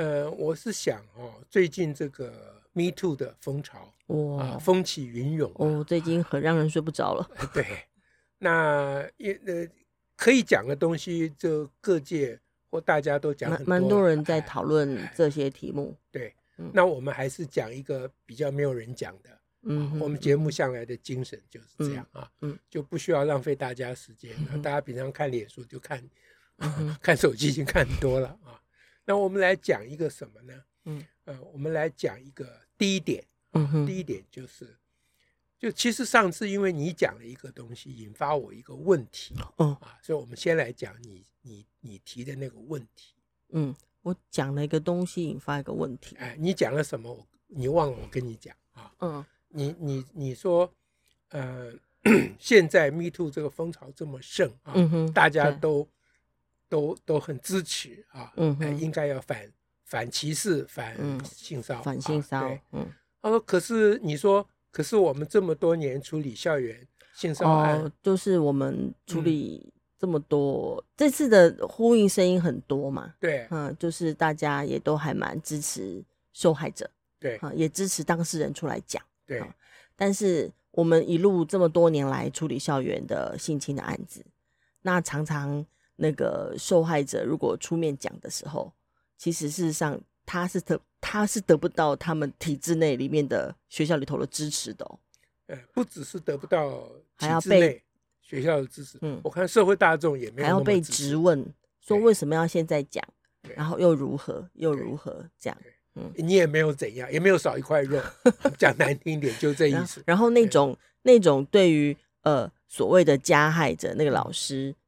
呃，我是想哦，最近这个 Me Too 的风潮哇、啊，风起云涌哦，最近很让人睡不着了。对，那也呃可以讲的东西，就各界或大家都讲很多，蛮多人在讨论这些题目。对，那我们还是讲一个比较没有人讲的。嗯、啊，我们节目向来的精神就是这样啊，嗯，就不需要浪费大家时间。嗯、大家平常看脸书就看，嗯、看手机已经看多了啊。那我们来讲一个什么呢？嗯，呃，我们来讲一个第一点。嗯哼，第一点就是，就其实上次因为你讲了一个东西，引发我一个问题。嗯啊，所以我们先来讲你你你提的那个问题。嗯，我讲了一个东西，引发一个问题。哎，你讲了什么？你忘了我跟你讲啊？嗯，你你你说，呃，现在 Me Too 这个风潮这么盛啊，嗯哼，大家都。都都很支持啊，嗯、呃，应该要反反歧视、反性骚扰、反性骚扰。对，嗯，他说：“可是你说，可是我们这么多年处理校园性骚扰案，哦，就是我们处理这么多，嗯、这次的呼应声音很多嘛？对，嗯，就是大家也都还蛮支持受害者，对，啊，也支持当事人出来讲，对。但是我们一路这么多年来处理校园的性侵的案子，那常常。那个受害者如果出面讲的时候，其实事实上他是得他是得不到他们体制内里面的学校里头的支持的哦。呃，不只是得不到还要被学校的支持，嗯，我看社会大众也没有还要被质问，说为什么要现在讲，然后又如何又如何这样，嗯，你也没有怎样，也没有少一块肉，讲难听一点就这意思。然后那种那种对于呃所谓的加害者那个老师的。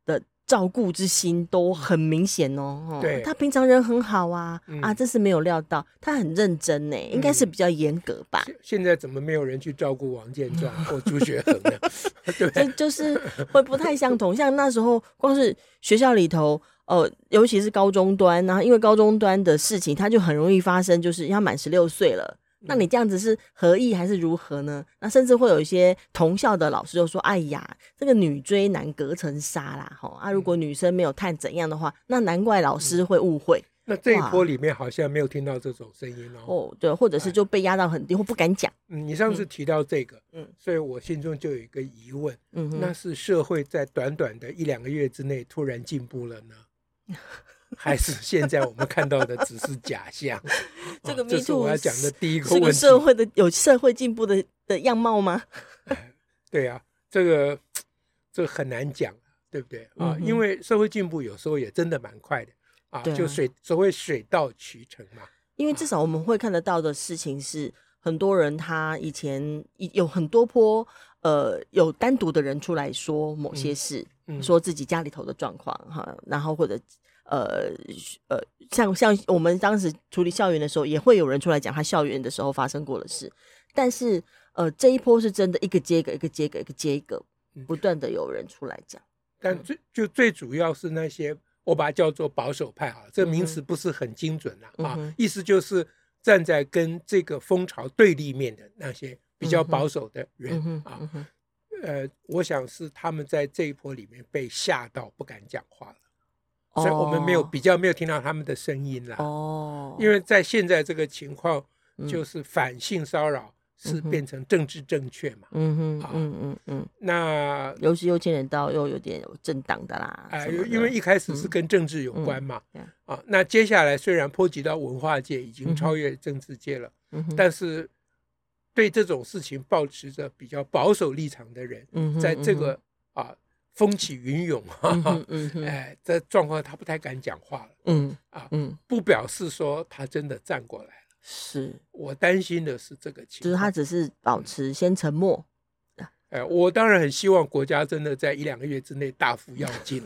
照顾之心都很明显哦，对，他平常人很好啊，嗯、啊，这是没有料到，他很认真呢，应该是比较严格吧、嗯。现在怎么没有人去照顾王建壮 或朱学恒呢？对，就就是会不太相同。像那时候，光是学校里头，哦、呃，尤其是高中端，然后因为高中端的事情，他就很容易发生，就是要满十六岁了。那你这样子是何意还是如何呢？那甚至会有一些同校的老师就说：“哎呀，这个女追男隔层纱啦，吼啊！如果女生没有探怎样的话，那难怪老师会误会。”那这一波里面好像没有听到这种声音哦。哦，对，或者是就被压到很低，或不敢讲。嗯，你上次提到这个，嗯，所以我心中就有一个疑问，嗯，那是社会在短短的一两个月之内突然进步了呢？还是现在我们看到的只是假象？这个这是我要讲的第一个问题。这个社会的有社会进步的的样貌吗？对啊，这个这个很难讲，对不对啊？因为社会进步有时候也真的蛮快的啊，就水所谓水到渠成嘛。因为至少我们会看得到的事情是，很多人他以前有很多波呃有单独的人出来说某些事，说自己家里头的状况哈，然后或者。呃呃，像像我们当时处理校园的时候，也会有人出来讲他校园的时候发生过的事。但是，呃，这一波是真的一个接一个，一个接一个，一个接一个，不断的有人出来讲。但最就最主要是那些我把它叫做保守派啊，这个名词不是很精准了啊，嗯、意思就是站在跟这个风潮对立面的那些比较保守的人啊。呃，我想是他们在这一波里面被吓到不敢讲话了。所以我们没有比较，没有听到他们的声音啦。哦，因为在现在这个情况，就是反性骚扰是变成政治正确嘛。嗯哼，嗯嗯嗯。那尤其又牵连到又有点有政党的啦。哎，因为一开始是跟政治有关嘛。啊，那接下来虽然波及到文化界，已经超越政治界了。但是对这种事情保持着比较保守立场的人，在这个啊。风起云涌，哈，哎，这状况他不太敢讲话了，嗯啊，嗯，不表示说他真的站过来了，是。我担心的是这个情况，就是他只是保持先沉默，哎，我当然很希望国家真的在一两个月之内大幅要进，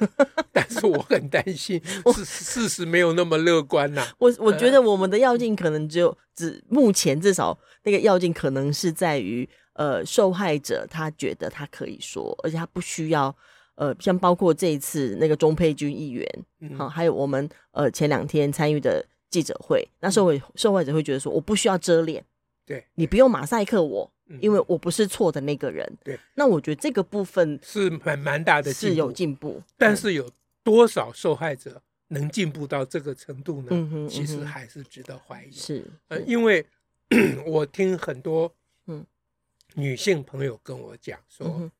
但是我很担心事事实没有那么乐观呐、啊。我我觉得我们的药进可能只有只目前至少那个药进可能是在于呃受害者他觉得他可以说，而且他不需要呃像包括这一次那个钟佩君议员，好、嗯，还有我们呃前两天参与的记者会，那受害受害者会觉得说我不需要遮脸。对，你不用马赛克我，因为我不是错的那个人。对，那我觉得这个部分是蛮蛮大的是有进步。但是有多少受害者能进步到这个程度呢？嗯哼，其实还是值得怀疑。是，呃，因为 我听很多嗯女性朋友跟我讲说，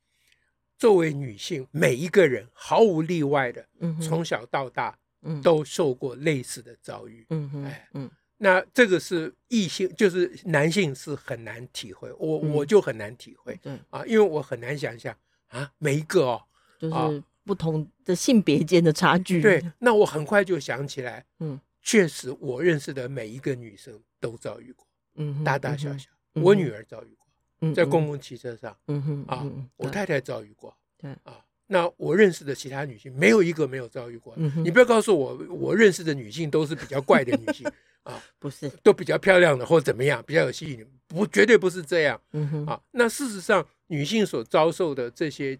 作为女性，每一个人毫无例外的，从小到大，都受过类似的遭遇。嗯哼，哎，嗯。那这个是异性，就是男性是很难体会，我、嗯、我就很难体会，对。啊，因为我很难想象啊，每一个哦，就是不同的性别间的差距。对，那我很快就想起来，嗯，确实我认识的每一个女生都遭遇过，嗯，大大小小，嗯、我女儿遭遇过，嗯，在公共汽车上，嗯哼，啊，我太太遭遇过，对，啊。那我认识的其他女性没有一个没有遭遇过。嗯、你不要告诉我，我认识的女性都是比较怪的女性啊，不是，都比较漂亮的或怎么样，比较有吸引力，不，绝对不是这样。嗯哼，啊，那事实上，女性所遭受的这些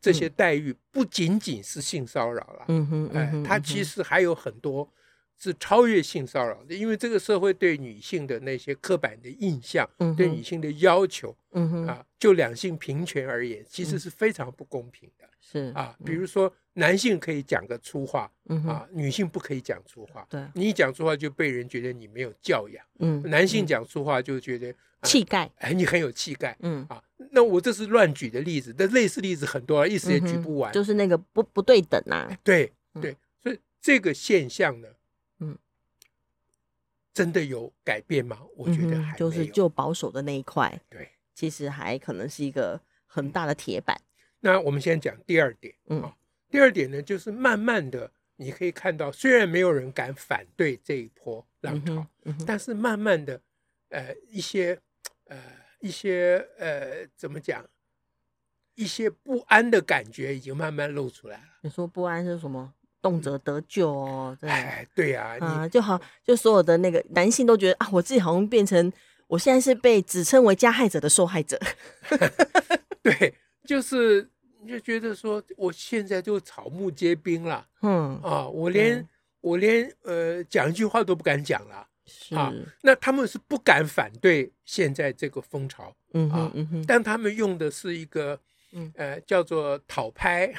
这些待遇，不仅仅是性骚扰了。嗯哼，哎，它其实还有很多。是超越性骚扰的，因为这个社会对女性的那些刻板的印象，嗯、对女性的要求，嗯啊，就两性平权而言，其实是非常不公平的。是啊，比如说男性可以讲个粗话，嗯、啊，女性不可以讲粗话。对，你一讲粗话就被人觉得你没有教养。嗯，男性讲粗话就觉得气概，哎，你很有气概。嗯啊，那我这是乱举的例子，但类似例子很多，一时也举不完。就是那个不不对等啊。对对，所以这个现象呢。真的有改变吗？我觉得还就是就保守的那一块，对，其实还可能是一个很大的铁板。那我们先讲第二点，嗯，第二点呢，就是慢慢的你可以看到，虽然没有人敢反对这一波浪潮，嗯嗯、但是慢慢的，呃，一些，呃，一些，呃，怎么讲，一些不安的感觉已经慢慢露出来了。你说不安是什么？动辄得救哦，对哎，对呀，啊，就好，就所有的那个男性都觉得啊，我自己好像变成，我现在是被指称为加害者的受害者。对，就是就觉得说，我现在就草木皆兵了，嗯啊，我连、嗯、我连呃讲一句话都不敢讲了，是啊，那他们是不敢反对现在这个风潮，嗯嗯哼，但他们用的是一个呃叫做讨拍，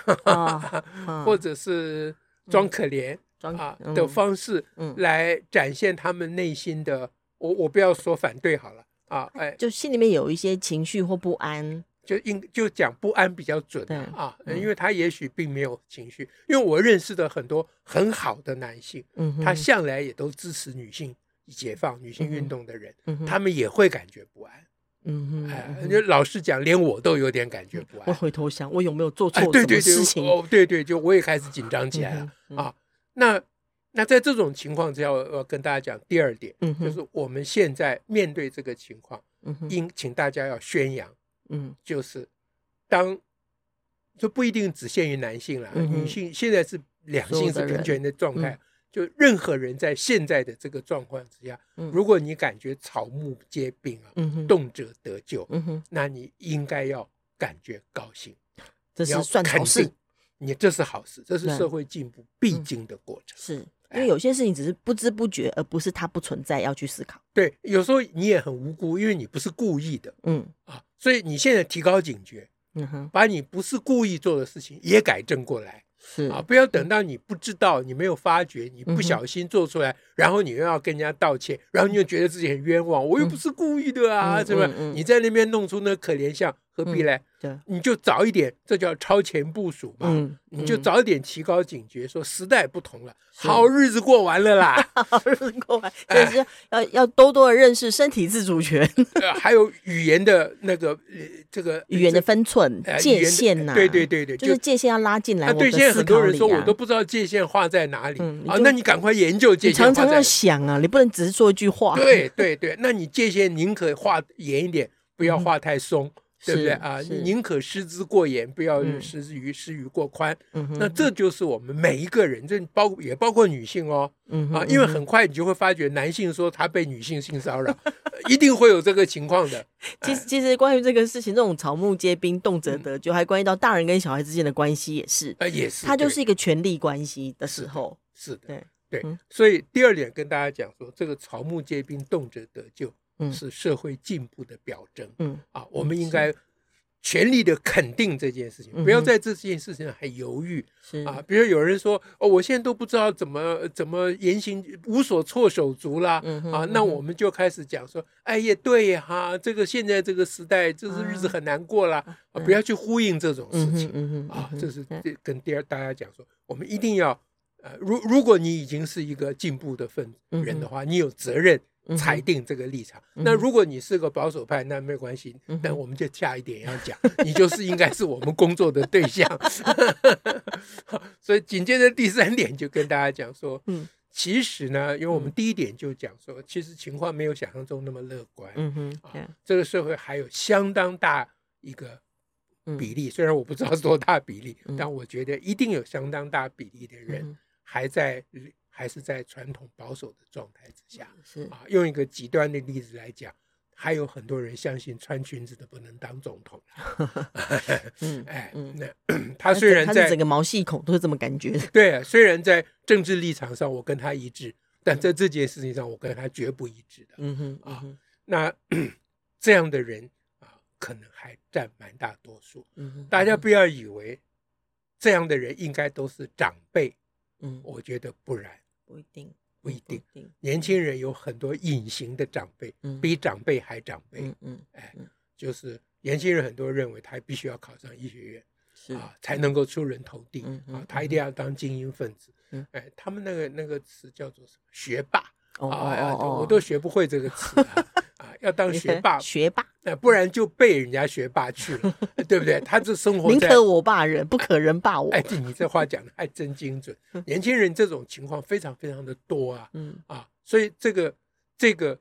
或者是。装可怜啊的方式，来展现他们内心的。我我不要说反对好了啊，哎，就心里面有一些情绪或不安，就应就讲不安比较准啊，因为他也许并没有情绪。因为我认识的很多很好的男性，他向来也都支持女性解放、女性运动的人，他们也会感觉不安。嗯哼，哎，就老实讲，连我都有点感觉不安。我回头想，我有没有做错什么事情？哦，对对，就我也开始紧张起来了啊。那那在这种情况之下，我要跟大家讲第二点，就是我们现在面对这个情况，应请大家要宣扬，嗯，就是当这不一定只限于男性了，女性现在是两性是平权的状态。就任何人在现在的这个状况之下，如果你感觉草木皆兵啊，动辄得咎，那你应该要感觉高兴，这是算好事。你这是好事，这是社会进步必经的过程。是因为有些事情只是不知不觉，而不是它不存在，要去思考。对，有时候你也很无辜，因为你不是故意的。嗯啊，所以你现在提高警觉，嗯哼，把你不是故意做的事情也改正过来。是。啊，不要等到你不知道、你没有发觉、你不小心做出来，嗯、然后你又要跟人家道歉，然后你又觉得自己很冤枉，嗯、我又不是故意的啊，是吧？你在那边弄出那可怜相，何必呢？对，你就早一点，这叫超前部署嘛。嗯，你就早一点提高警觉，说时代不同了，好日子过完了啦，好日子过完，就是要 要多多的认识身体自主权，还有语言的那个这个语言的分寸界限呐，对对对对，就是界限要拉进来。对，现在很多人说我都不知道界限画在哪里啊，那你赶快研究界限。常常要想啊，你不能只是说一句话。对对对，那你界限宁可画严一点，不要画太松。对不对啊？宁可失之过严，不要失之于失于过宽。那这就是我们每一个人，这包也包括女性哦。啊，因为很快你就会发觉，男性说他被女性性骚扰，一定会有这个情况的。其实，其实关于这个事情，这种草木皆兵，动辄得咎，还关系到大人跟小孩之间的关系，也是。啊，也是。它就是一个权力关系的时候。是的，对对。所以第二点跟大家讲说，这个草木皆兵，动辄得咎。是社会进步的表征。嗯啊，我们应该全力的肯定这件事情，不要在这件事情上还犹豫。是啊，比如有人说哦，我现在都不知道怎么怎么言行无所措手足啦。啊，那我们就开始讲说，哎呀，对呀，哈，这个现在这个时代，这是日子很难过啦。啊，不要去呼应这种事情。啊，这是跟第二大家讲说，我们一定要呃，如如果你已经是一个进步的分人的话，你有责任。裁定这个立场。那如果你是个保守派，那没关系。但我们就下一点要讲，你就是应该是我们工作的对象。所以紧接着第三点就跟大家讲说，其实呢，因为我们第一点就讲说，其实情况没有想象中那么乐观。嗯哼，这个社会还有相当大一个比例，虽然我不知道是多大比例，但我觉得一定有相当大比例的人还在。还是在传统保守的状态之下，是啊。用一个极端的例子来讲，还有很多人相信穿裙子的不能当总统。嗯，哎，那他虽然在整个毛细孔都是这么感觉。对啊，虽然在政治立场上我跟他一致，但在这件事情上我跟他绝不一致的。嗯哼啊，那 这样的人啊，可能还占蛮大多数。嗯，大家不要以为这样的人应该都是长辈。嗯，我觉得不然。不一定，不一定。年轻人有很多隐形的长辈，比长辈还长辈。嗯，哎，就是年轻人很多认为他必须要考上医学院，是啊，才能够出人头地。啊，他一定要当精英分子。嗯哎，他们那个那个词叫做什么？学霸。哦，我都学不会这个词。要当学霸，学霸，不然就被人家学霸去了，对不对？他这生活，宁可我霸人，不可人霸我。哎，你这话讲的还真精准。年轻人这种情况非常非常的多啊，嗯啊，所以这个这个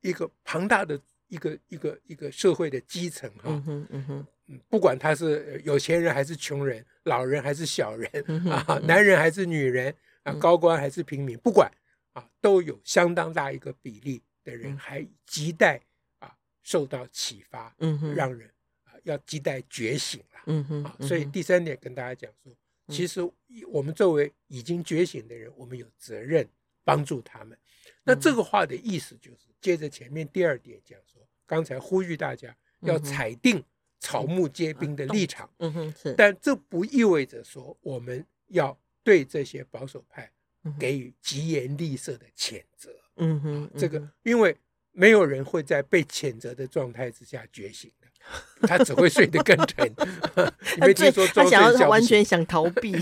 一个庞大的一个一个一个社会的基层哈，嗯嗯哼，不管他是有钱人还是穷人，老人还是小人啊，男人还是女人啊，高官还是平民，不管啊，都有相当大一个比例。的人还亟待啊受到启发，嗯哼，让人啊要亟待觉醒了，嗯哼，啊，所以第三点跟大家讲说，其实我们作为已经觉醒的人，我们有责任帮助他们。那这个话的意思就是，接着前面第二点讲说，刚才呼吁大家要裁定草木皆兵的立场，嗯哼，是，但这不意味着说我们要对这些保守派给予疾言厉色的谴责。嗯哼，这个因为没有人会在被谴责的状态之下觉醒的，他只会睡得更沉。你没听说他想要完全想逃避？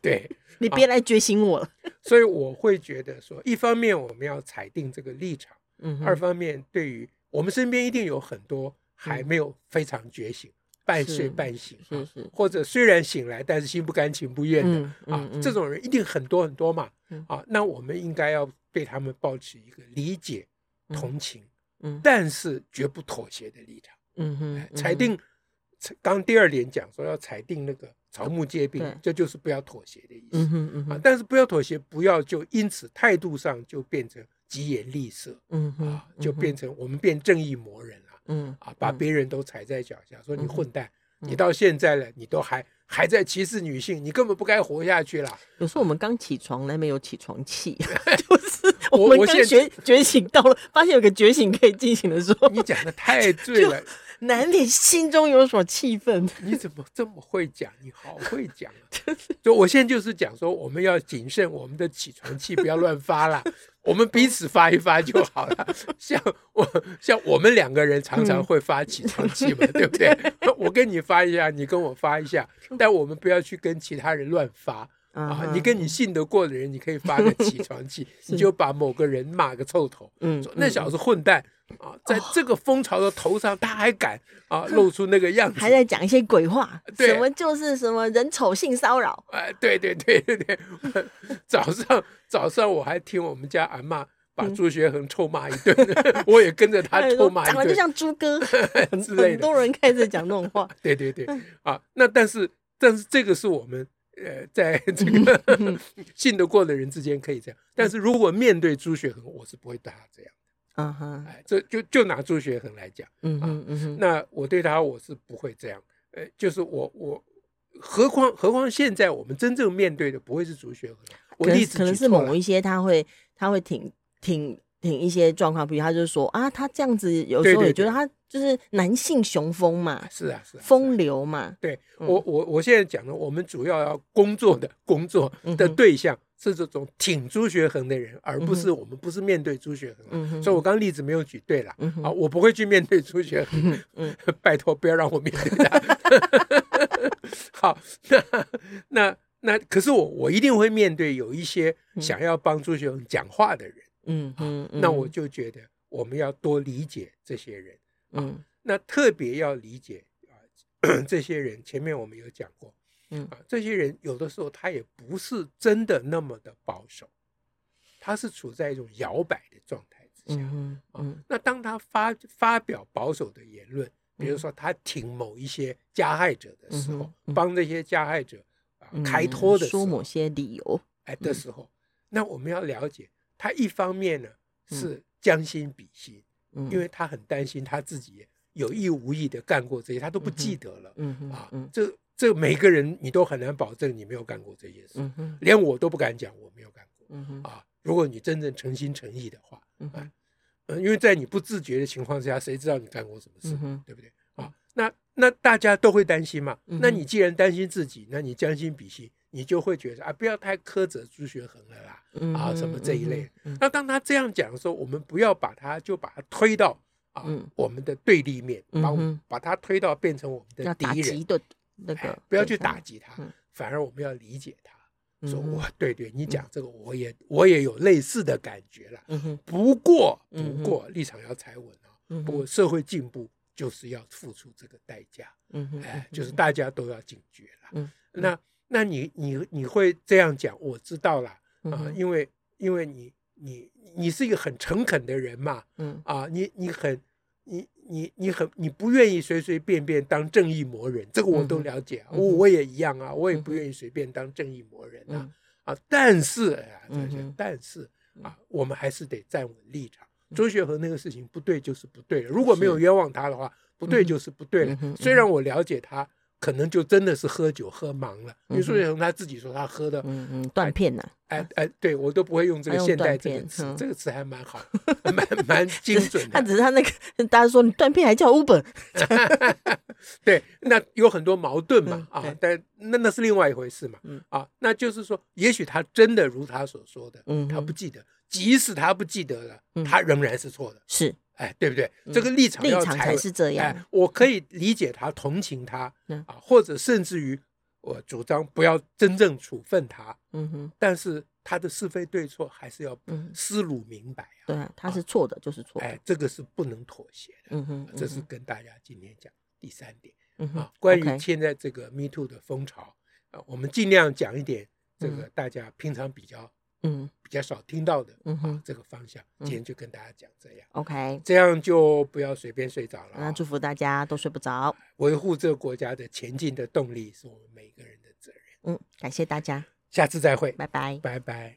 对，你别来觉醒我了。所以我会觉得说，一方面我们要裁定这个立场，嗯，二方面对于我们身边一定有很多还没有非常觉醒，半睡半醒，是是，或者虽然醒来，但是心不甘情不愿的啊，这种人一定很多很多嘛。啊，那我们应该要。对他们抱持一个理解、同情，嗯，但是绝不妥协的立场，嗯哼，裁定，刚第二点讲说要裁定那个草木皆兵，这就是不要妥协的意思，嗯嗯啊，但是不要妥协，不要就因此态度上就变成疾言厉色，嗯啊，就变成我们变正义魔人了，嗯啊，把别人都踩在脚下，说你混蛋，你到现在了，你都还。还在歧视女性，你根本不该活下去了。有时候我们刚起床，来没有起床气，就是我们刚觉觉醒到了，发现有个觉醒可以进行的时候，你讲的太对了，难免心中有所气愤。你怎么这么会讲？你好会讲啊！就我现在就是讲说，我们要谨慎我们的起床气，不要乱发了。我们彼此发一发就好了，像我像我们两个人常常会发起床气嘛，对不对？我跟你发一下，你跟我发一下，但我们不要去跟其他人乱发啊！你跟你信得过的人，你可以发个起床气，你就把某个人骂个臭头，嗯，说那小子混蛋啊，在这个风潮的头上他还敢啊露出那个样子，还在讲一些鬼话，什么就是什么人丑性骚扰，哎，对对对对对，早上。早上我还听我们家阿妈把朱学恒臭骂一顿，我也跟着他臭骂一顿，长得就像猪哥。之类的。很多人开始讲那种话。对对对，啊，那但是但是这个是我们呃在 这个 信得过的人之间可以这样，但是如果面对朱学恒，我是不会对他这样的。嗯哼，哎，这就就拿朱学恒来讲，嗯嗯嗯，那我对他我是不会这样，呃，就是我我，何况何况现在我们真正面对的不会是朱学恒，我例子可能是某一些他会他会挺挺挺一些状况，比如他就说啊，他这样子有时候也觉得他就是男性雄风嘛，是啊是风流嘛，对我我我现在讲的，我们主要要工作的工作的对象。是这种挺朱学恒的人，而不是我们不是面对朱学恒，所以我刚刚例子没有举对了，嗯、啊，我不会去面对朱学恒，嗯、拜托不要让我面对他。好，那那那可是我我一定会面对有一些想要帮朱学恒讲话的人，嗯嗯，那我就觉得我们要多理解这些人，嗯、啊，那特别要理解啊 这些人，前面我们有讲过。嗯。啊，这些人有的时候他也不是真的那么的保守，他是处在一种摇摆的状态之下。嗯嗯，那当他发发表保守的言论，比如说他挺某一些加害者的时候，帮这些加害者啊开脱的时候，说某些理由哎的时候，那我们要了解，他一方面呢是将心比心，因为他很担心他自己有意无意的干过这些，他都不记得了。嗯啊，这。这每个人你都很难保证你没有干过这些事，嗯、连我都不敢讲我没有干过。啊，如果你真正诚心诚意的话，因为在你不自觉的情况之下，谁知道你干过什么事，嗯、对不对？啊，那那大家都会担心嘛。嗯、那你既然担心自己，那你将心比心，你就会觉得啊，不要太苛责朱学恒了啦，嗯、啊，什么这一类。那当他这样讲的时候，我们不要把他就把他推到啊、嗯、我们的对立面，把、把他推到变成我们的敌人。那个不要去打击他，反而我们要理解他。说我对对，你讲这个，我也我也有类似的感觉了。不过不过立场要踩稳啊。不过社会进步就是要付出这个代价。哎，就是大家都要警觉了。那那你你你会这样讲，我知道了啊，因为因为你你你是一个很诚恳的人嘛。嗯啊，你你很。你你你很你不愿意随随便便当正义魔人，这个我都了解，我我也一样啊，我也不愿意随便当正义魔人啊啊！但是啊，但是啊，我们还是得站稳立场。周学和那个事情不对就是不对了，如果没有冤枉他的话，不对就是不对了。虽然我了解他。可能就真的是喝酒喝忙了。比如朱学恒他自己说他喝的，嗯嗯，断片了，哎哎，对我都不会用这个现代这个词，这个词还蛮好，蛮蛮精准的。他只是他那个，大家说你断片还叫 Uber，对，那有很多矛盾嘛啊，但那那是另外一回事嘛，啊，那就是说，也许他真的如他所说的，他不记得，即使他不记得了，他仍然是错的，是。哎，对不对？这个立场立场才是这样。哎，我可以理解他，同情他，啊，或者甚至于我主张不要真正处分他。嗯哼。但是他的是非对错还是要思路明白啊。对，他是错的，就是错。哎，这个是不能妥协的。嗯哼。这是跟大家今天讲第三点。啊，关于现在这个 Me Too 的风潮，啊，我们尽量讲一点这个大家平常比较。嗯，比较少听到的，嗯哼，这个方向，今天就跟大家讲这样，OK，这样就不要随便睡着了。那祝福大家都睡不着，维护这个国家的前进的动力是我们每个人的责任。嗯，感谢大家，下次再会，拜拜，拜拜。